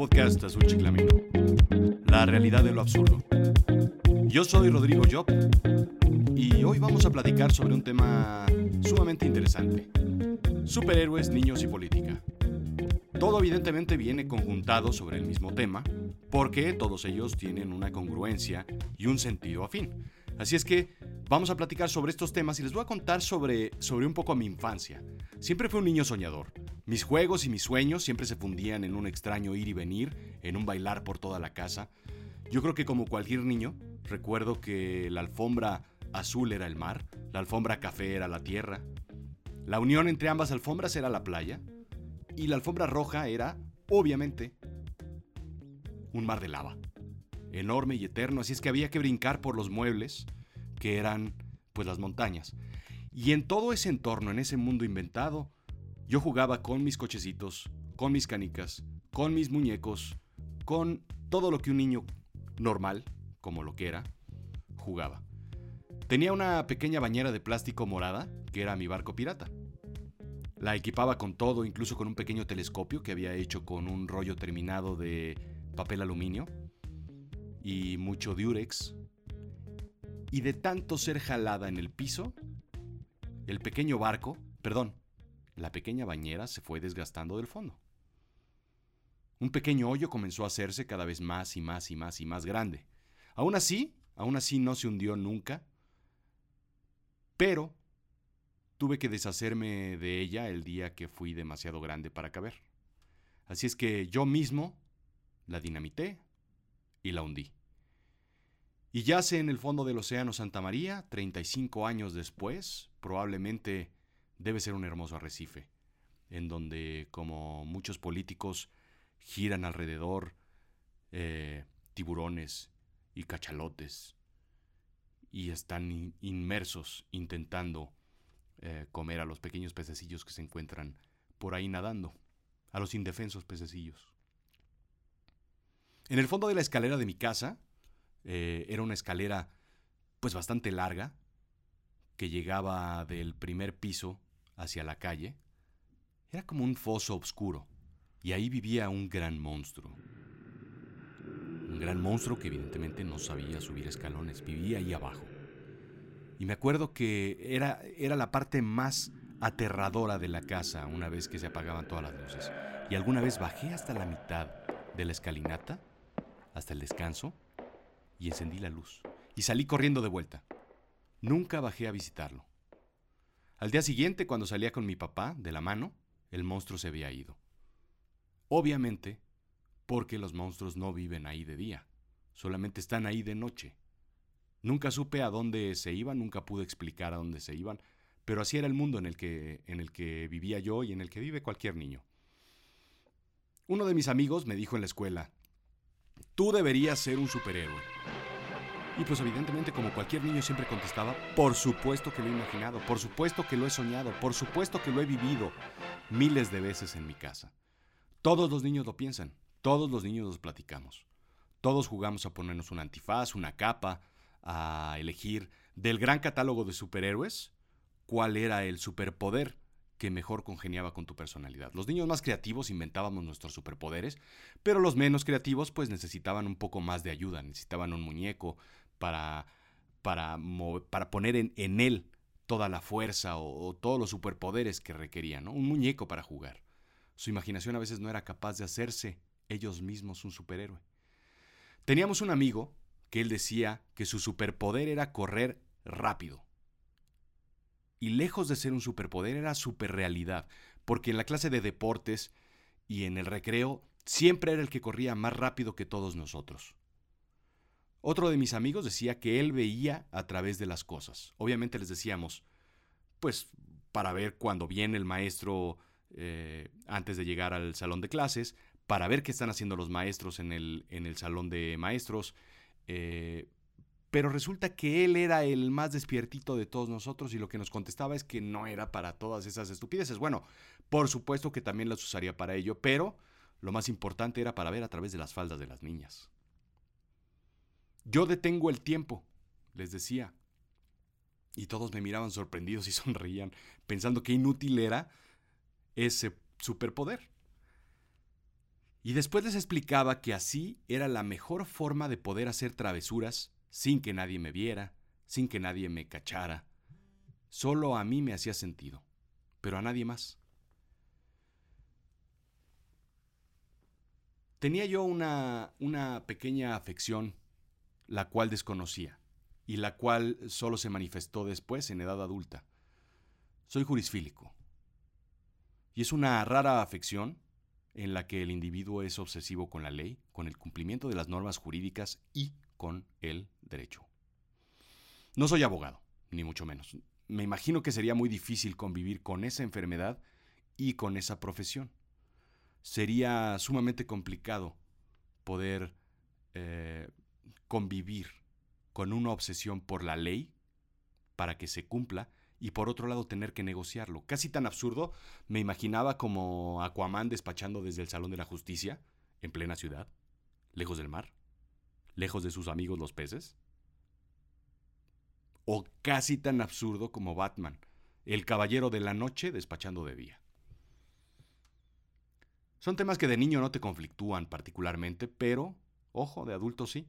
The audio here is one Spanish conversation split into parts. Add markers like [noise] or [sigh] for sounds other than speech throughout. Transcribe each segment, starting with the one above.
podcast Azul Chiclamino. La realidad de lo absurdo. Yo soy Rodrigo Job y hoy vamos a platicar sobre un tema sumamente interesante. Superhéroes, niños y política. Todo evidentemente viene conjuntado sobre el mismo tema, porque todos ellos tienen una congruencia y un sentido afín. Así es que vamos a platicar sobre estos temas y les voy a contar sobre, sobre un poco mi infancia. Siempre fui un niño soñador. Mis juegos y mis sueños siempre se fundían en un extraño ir y venir, en un bailar por toda la casa. Yo creo que como cualquier niño, recuerdo que la alfombra azul era el mar, la alfombra café era la tierra, la unión entre ambas alfombras era la playa y la alfombra roja era, obviamente, un mar de lava enorme y eterno, así es que había que brincar por los muebles, que eran pues las montañas. Y en todo ese entorno, en ese mundo inventado, yo jugaba con mis cochecitos, con mis canicas, con mis muñecos, con todo lo que un niño normal, como lo que era, jugaba. Tenía una pequeña bañera de plástico morada, que era mi barco pirata. La equipaba con todo, incluso con un pequeño telescopio que había hecho con un rollo terminado de papel aluminio y mucho diurex. Y de tanto ser jalada en el piso, el pequeño barco, perdón, la pequeña bañera se fue desgastando del fondo. Un pequeño hoyo comenzó a hacerse cada vez más y más y más y más grande. Aún así, aún así no se hundió nunca, pero tuve que deshacerme de ella el día que fui demasiado grande para caber. Así es que yo mismo la dinamité, y la hundí. Y yace en el fondo del Océano Santa María, 35 años después, probablemente debe ser un hermoso arrecife, en donde, como muchos políticos, giran alrededor eh, tiburones y cachalotes y están inmersos intentando eh, comer a los pequeños pececillos que se encuentran por ahí nadando, a los indefensos pececillos. En el fondo de la escalera de mi casa, eh, era una escalera pues bastante larga, que llegaba del primer piso hacia la calle. Era como un foso oscuro, y ahí vivía un gran monstruo. Un gran monstruo que evidentemente no sabía subir escalones, vivía ahí abajo. Y me acuerdo que era, era la parte más aterradora de la casa una vez que se apagaban todas las luces. Y alguna vez bajé hasta la mitad de la escalinata hasta el descanso y encendí la luz. Y salí corriendo de vuelta. Nunca bajé a visitarlo. Al día siguiente, cuando salía con mi papá de la mano, el monstruo se había ido. Obviamente, porque los monstruos no viven ahí de día, solamente están ahí de noche. Nunca supe a dónde se iban, nunca pude explicar a dónde se iban, pero así era el mundo en el que, en el que vivía yo y en el que vive cualquier niño. Uno de mis amigos me dijo en la escuela, Tú deberías ser un superhéroe. Y pues evidentemente como cualquier niño siempre contestaba, por supuesto que lo he imaginado, por supuesto que lo he soñado, por supuesto que lo he vivido miles de veces en mi casa. Todos los niños lo piensan, todos los niños los platicamos. Todos jugamos a ponernos un antifaz, una capa, a elegir del gran catálogo de superhéroes cuál era el superpoder que mejor congeniaba con tu personalidad. Los niños más creativos inventábamos nuestros superpoderes, pero los menos creativos pues necesitaban un poco más de ayuda, necesitaban un muñeco para, para, para poner en, en, él toda la fuerza o, todos los superpoderes que requerían, un muñeco para jugar. Su imaginación a veces no era capaz de hacerse ellos mismos un superhéroe. Teníamos un amigo que él decía que su superpoder era correr rápido y lejos de ser un superpoder era superrealidad, porque en la clase de deportes y en el recreo siempre era el que corría más rápido que todos nosotros. Otro de mis amigos decía que él veía a través de las cosas. Obviamente les decíamos, pues para ver cuando viene el maestro eh, antes de llegar al salón de clases, para ver qué están haciendo los maestros en el, en el salón de maestros, eh, pero resulta que él era el más despiertito de todos nosotros y lo que nos contestaba es que no era para todas esas estupideces. Bueno, por supuesto que también las usaría para ello, pero lo más importante era para ver a través de las faldas de las niñas. Yo detengo el tiempo, les decía. Y todos me miraban sorprendidos y [laughs] sonreían, pensando que inútil era ese superpoder. Y después les explicaba que así era la mejor forma de poder hacer travesuras sin que nadie me viera, sin que nadie me cachara. Solo a mí me hacía sentido, pero a nadie más. Tenía yo una, una pequeña afección, la cual desconocía, y la cual solo se manifestó después en edad adulta. Soy jurisfílico. Y es una rara afección en la que el individuo es obsesivo con la ley, con el cumplimiento de las normas jurídicas y con el derecho. No soy abogado, ni mucho menos. Me imagino que sería muy difícil convivir con esa enfermedad y con esa profesión. Sería sumamente complicado poder eh, convivir con una obsesión por la ley para que se cumpla y por otro lado tener que negociarlo. Casi tan absurdo me imaginaba como Aquaman despachando desde el Salón de la Justicia, en plena ciudad, lejos del mar, lejos de sus amigos los peces. O casi tan absurdo como Batman, el caballero de la noche despachando de día. Son temas que de niño no te conflictúan particularmente, pero, ojo, de adulto sí.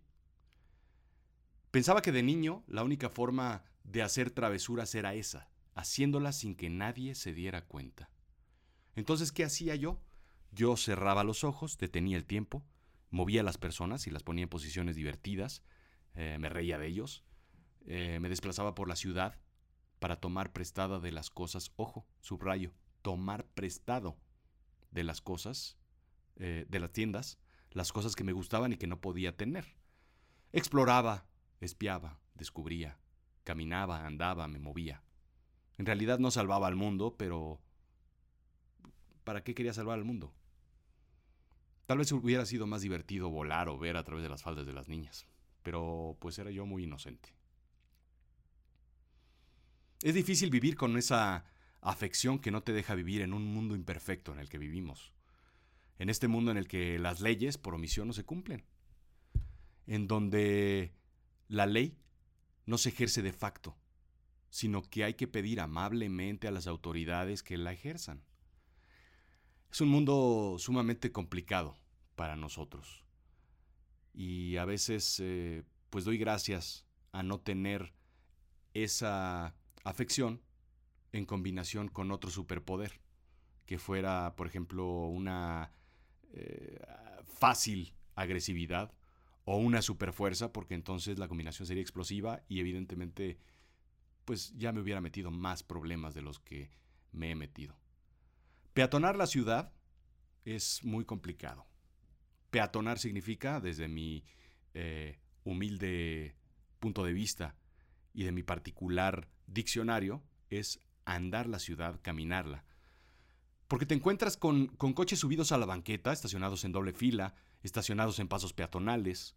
Pensaba que de niño la única forma de hacer travesuras era esa, haciéndolas sin que nadie se diera cuenta. Entonces, ¿qué hacía yo? Yo cerraba los ojos, detenía el tiempo, movía a las personas y las ponía en posiciones divertidas, eh, me reía de ellos, eh, me desplazaba por la ciudad para tomar prestada de las cosas, ojo, subrayo, tomar prestado de las cosas, eh, de las tiendas, las cosas que me gustaban y que no podía tener. Exploraba, espiaba, descubría, Caminaba, andaba, me movía. En realidad no salvaba al mundo, pero ¿para qué quería salvar al mundo? Tal vez hubiera sido más divertido volar o ver a través de las faldas de las niñas, pero pues era yo muy inocente. Es difícil vivir con esa afección que no te deja vivir en un mundo imperfecto en el que vivimos, en este mundo en el que las leyes por omisión no se cumplen, en donde la ley no se ejerce de facto, sino que hay que pedir amablemente a las autoridades que la ejerzan. Es un mundo sumamente complicado para nosotros. Y a veces, eh, pues doy gracias a no tener esa afección en combinación con otro superpoder, que fuera, por ejemplo, una eh, fácil agresividad o una superfuerza, porque entonces la combinación sería explosiva y evidentemente pues ya me hubiera metido más problemas de los que me he metido. Peatonar la ciudad es muy complicado. Peatonar significa, desde mi eh, humilde punto de vista y de mi particular diccionario, es andar la ciudad, caminarla. Porque te encuentras con, con coches subidos a la banqueta, estacionados en doble fila, estacionados en pasos peatonales.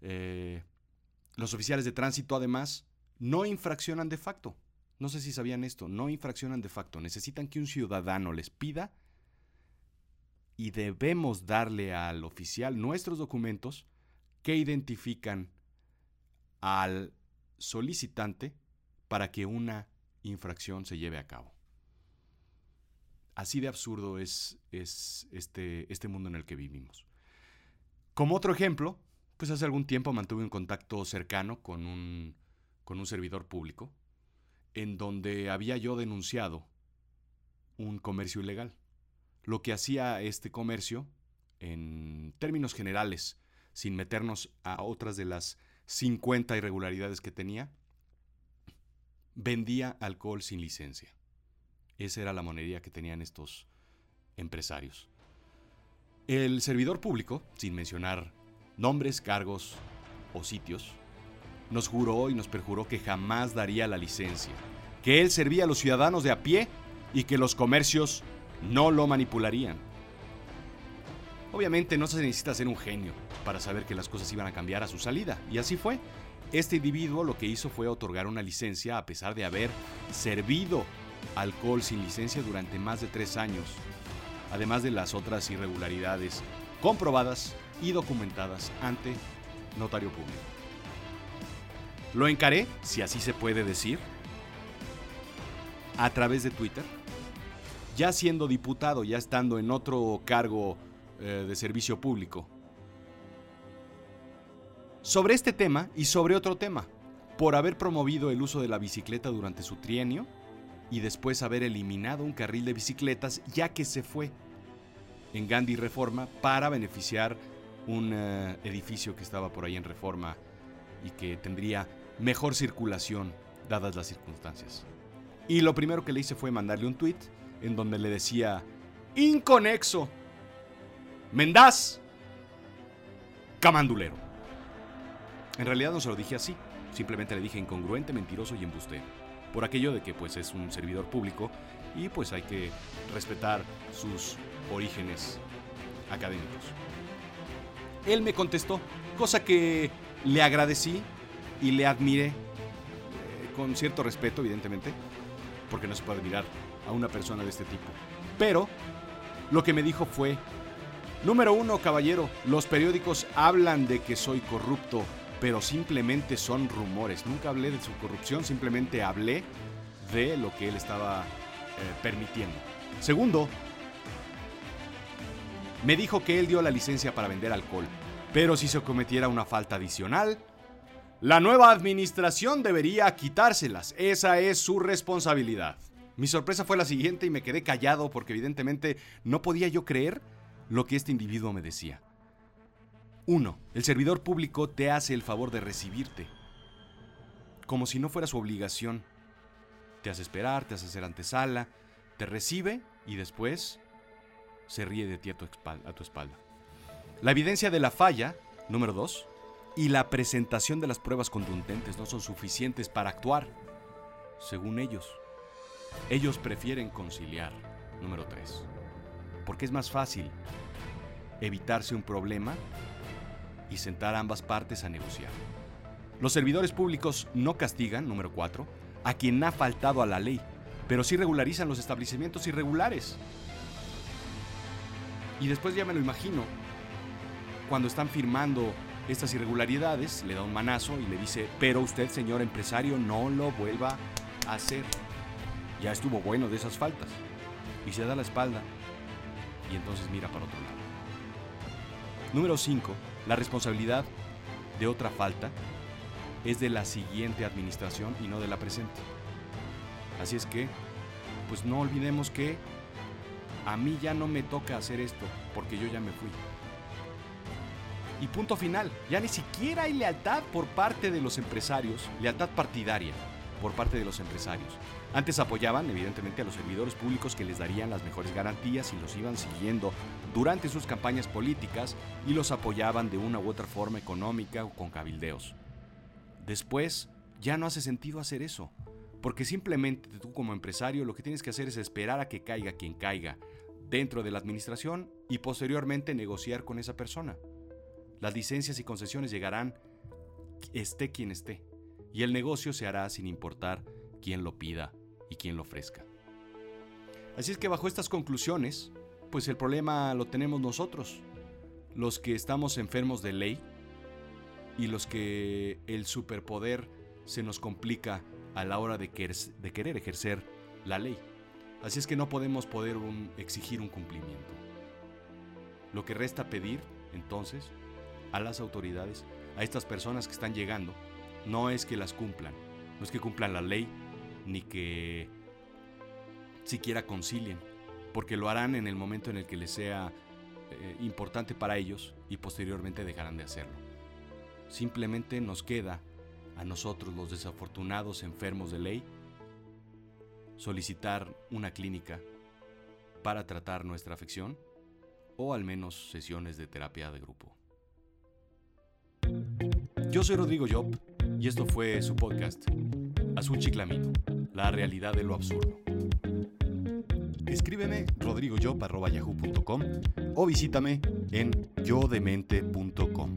Eh, los oficiales de tránsito, además, no infraccionan de facto. No sé si sabían esto, no infraccionan de facto. Necesitan que un ciudadano les pida y debemos darle al oficial nuestros documentos que identifican al solicitante para que una infracción se lleve a cabo. Así de absurdo es, es este, este mundo en el que vivimos. Como otro ejemplo, pues hace algún tiempo mantuve un contacto cercano con un, con un servidor público, en donde había yo denunciado un comercio ilegal. Lo que hacía este comercio, en términos generales, sin meternos a otras de las 50 irregularidades que tenía, vendía alcohol sin licencia. Esa era la monería que tenían estos empresarios. El servidor público, sin mencionar nombres, cargos o sitios, nos juró y nos perjuró que jamás daría la licencia, que él servía a los ciudadanos de a pie y que los comercios no lo manipularían. Obviamente no se necesita ser un genio para saber que las cosas iban a cambiar a su salida, y así fue. Este individuo lo que hizo fue otorgar una licencia a pesar de haber servido alcohol sin licencia durante más de tres años además de las otras irregularidades comprobadas y documentadas ante notario público. Lo encaré, si así se puede decir, a través de Twitter. Ya siendo diputado, ya estando en otro cargo eh, de servicio público. Sobre este tema y sobre otro tema, por haber promovido el uso de la bicicleta durante su trienio y después haber eliminado un carril de bicicletas ya que se fue en Gandhi Reforma para beneficiar un eh, edificio que estaba por ahí en Reforma y que tendría mejor circulación dadas las circunstancias. Y lo primero que le hice fue mandarle un tweet en donde le decía, inconexo, Mendaz, camandulero. En realidad no se lo dije así, simplemente le dije incongruente, mentiroso y embustero. Por aquello de que pues es un servidor público y pues hay que respetar sus orígenes académicos. Él me contestó, cosa que le agradecí y le admiré, eh, con cierto respeto evidentemente, porque no se puede admirar a una persona de este tipo. Pero lo que me dijo fue, número uno, caballero, los periódicos hablan de que soy corrupto, pero simplemente son rumores. Nunca hablé de su corrupción, simplemente hablé de lo que él estaba eh, permitiendo. Segundo, me dijo que él dio la licencia para vender alcohol, pero si se cometiera una falta adicional, la nueva administración debería quitárselas. Esa es su responsabilidad. Mi sorpresa fue la siguiente y me quedé callado porque evidentemente no podía yo creer lo que este individuo me decía. 1. El servidor público te hace el favor de recibirte, como si no fuera su obligación. Te hace esperar, te hace hacer antesala, te recibe y después se ríe de ti a tu, espalda, La evidencia de la falla, número 2, y la presentación de las pruebas contundentes no son suficientes para actuar, según ellos. Ellos prefieren conciliar, número 3, porque es más fácil evitarse un problema y sentar ambas partes a negociar. Los servidores públicos no castigan, número 4, a quien ha faltado a la ley, pero sí regularizan los establecimientos irregulares. Y después ya me lo imagino, cuando están firmando estas irregularidades, le da un manazo y le dice, pero usted, señor empresario, no lo vuelva a hacer. Ya estuvo bueno de esas faltas. Y se da la espalda y entonces mira para otro lado. Número 5. La responsabilidad de otra falta es de la siguiente administración y no de la presente. Así es que, pues no olvidemos que a mí ya no me toca hacer esto porque yo ya me fui. Y punto final, ya ni siquiera hay lealtad por parte de los empresarios, lealtad partidaria por parte de los empresarios. Antes apoyaban evidentemente a los servidores públicos que les darían las mejores garantías y los iban siguiendo durante sus campañas políticas y los apoyaban de una u otra forma económica o con cabildeos. Después ya no hace sentido hacer eso, porque simplemente tú como empresario lo que tienes que hacer es esperar a que caiga quien caiga dentro de la administración y posteriormente negociar con esa persona. Las licencias y concesiones llegarán esté quien esté, y el negocio se hará sin importar quién lo pida y quién lo ofrezca. Así es que bajo estas conclusiones, pues el problema lo tenemos nosotros, los que estamos enfermos de ley y los que el superpoder se nos complica a la hora de, querer ejercer la ley. Así es que no podemos poder exigir un cumplimiento. Lo que resta pedir, entonces, a las autoridades, a estas personas que están llegando, no es que las cumplan, no es que cumplan la ley, ni que siquiera concilien, porque lo harán en el momento en el que les sea eh, importante para ellos y posteriormente dejarán de hacerlo. Simplemente nos queda a nosotros los desafortunados enfermos de ley solicitar una clínica para tratar nuestra afección o al menos sesiones de terapia de grupo. Yo soy Rodrigo Job y esto fue su podcast, Azul Chiclamino, la realidad de lo absurdo. Escríbeme rodrigojob.yahoo.com o visítame en yodemente.com.